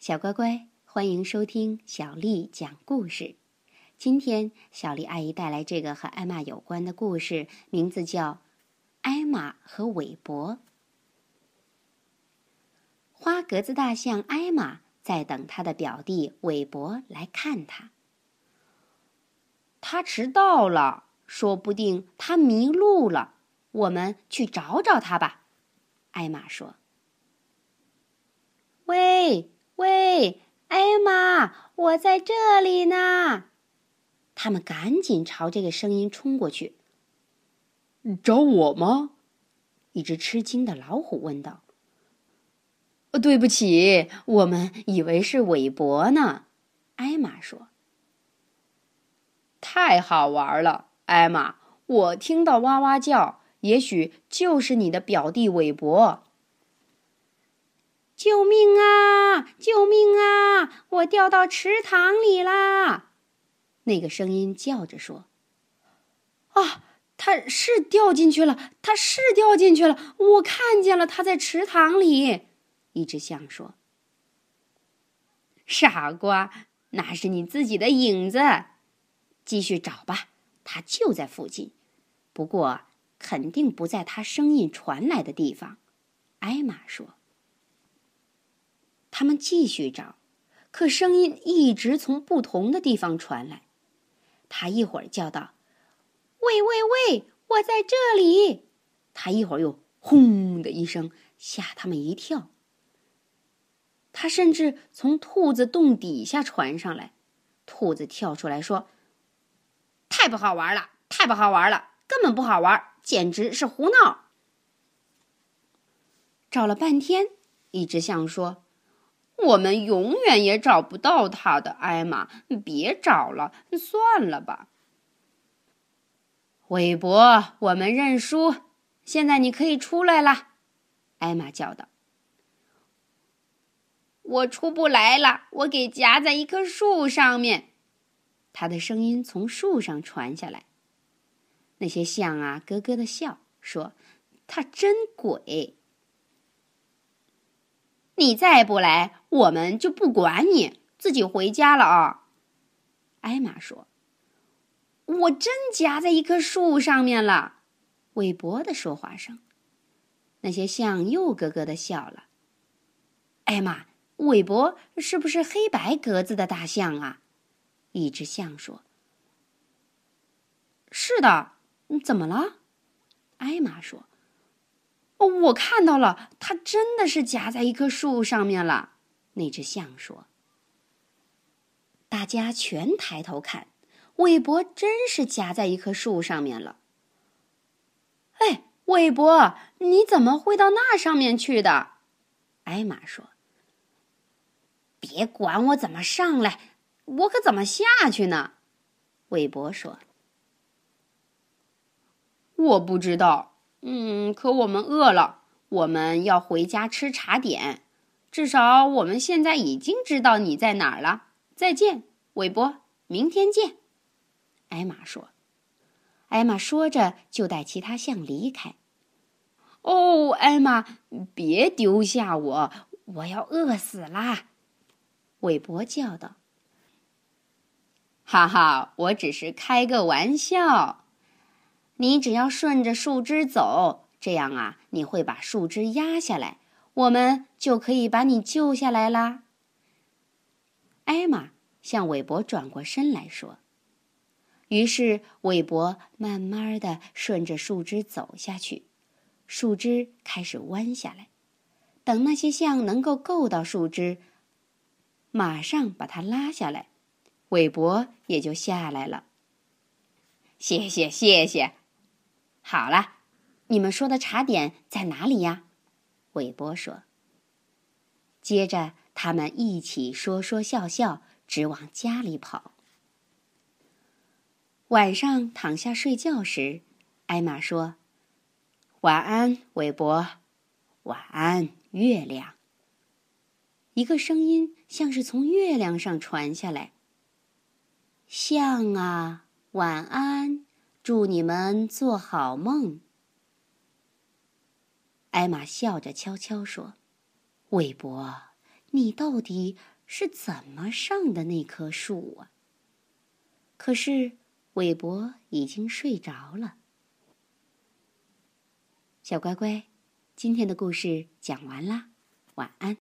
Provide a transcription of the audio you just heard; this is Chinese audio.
小乖乖，欢迎收听小丽讲故事。今天，小丽阿姨带来这个和艾玛有关的故事，名字叫《艾玛和韦伯》。花格子大象艾玛在等他的表弟韦伯来看他。他迟到了，说不定他迷路了。我们去找找他吧。艾玛说：“喂。”，艾玛，我在这里呢！他们赶紧朝这个声音冲过去。找我吗？一只吃惊的老虎问道。“对不起，我们以为是韦伯呢。”艾玛说。“太好玩了，艾玛！我听到哇哇叫，也许就是你的表弟韦伯。”救命救命啊！我掉到池塘里啦！那个声音叫着说：“啊，他是掉进去了，他是掉进去了，我看见了，他在池塘里。”一只象说：“傻瓜，那是你自己的影子。继续找吧，他就在附近，不过肯定不在他声音传来的地方。”艾玛说。他们继续找，可声音一直从不同的地方传来。他一会儿叫道：“喂喂喂，我在这里！”他一会儿又“轰”的一声，吓他们一跳。他甚至从兔子洞底下传上来。兔子跳出来说：“太不好玩了，太不好玩了，根本不好玩，简直是胡闹！”找了半天，一只象说。我们永远也找不到他的，艾玛，别找了，算了吧。韦伯，我们认输，现在你可以出来了。”艾玛叫道。“我出不来了，我给夹在一棵树上面。”他的声音从树上传下来。那些象啊，咯咯的笑，说：“他真鬼。”你再不来，我们就不管你，自己回家了啊！艾玛说：“我真夹在一棵树上面了。”韦伯的说话声，那些象又咯咯的笑了。艾玛，韦伯是不是黑白格子的大象啊？一只象说：“是的。”怎么了？艾玛说。我看到了，它真的是夹在一棵树上面了。那只象说：“大家全抬头看，韦伯真是夹在一棵树上面了。”哎，韦伯，你怎么会到那上面去的？艾玛说：“别管我怎么上来，我可怎么下去呢？”韦伯说：“我不知道。”嗯，可我们饿了，我们要回家吃茶点。至少我们现在已经知道你在哪儿了。再见，韦伯，明天见。艾玛说。艾玛说着就带其他象离开。哦，艾玛，别丢下我，我要饿死啦！韦伯叫道。哈哈，我只是开个玩笑。你只要顺着树枝走，这样啊，你会把树枝压下来，我们就可以把你救下来啦。艾玛向韦伯转过身来说。于是韦伯慢慢的顺着树枝走下去，树枝开始弯下来，等那些象能够够到树枝，马上把它拉下来，韦伯也就下来了。谢谢，谢谢。好了，你们说的茶点在哪里呀？韦伯说。接着，他们一起说说笑笑，直往家里跑。晚上躺下睡觉时，艾玛说：“晚安，韦伯。晚安，月亮。”一个声音像是从月亮上传下来：“像啊，晚安。”祝你们做好梦。艾玛笑着悄悄说：“韦伯，你到底是怎么上的那棵树啊？可是韦伯已经睡着了。小乖乖，今天的故事讲完啦，晚安。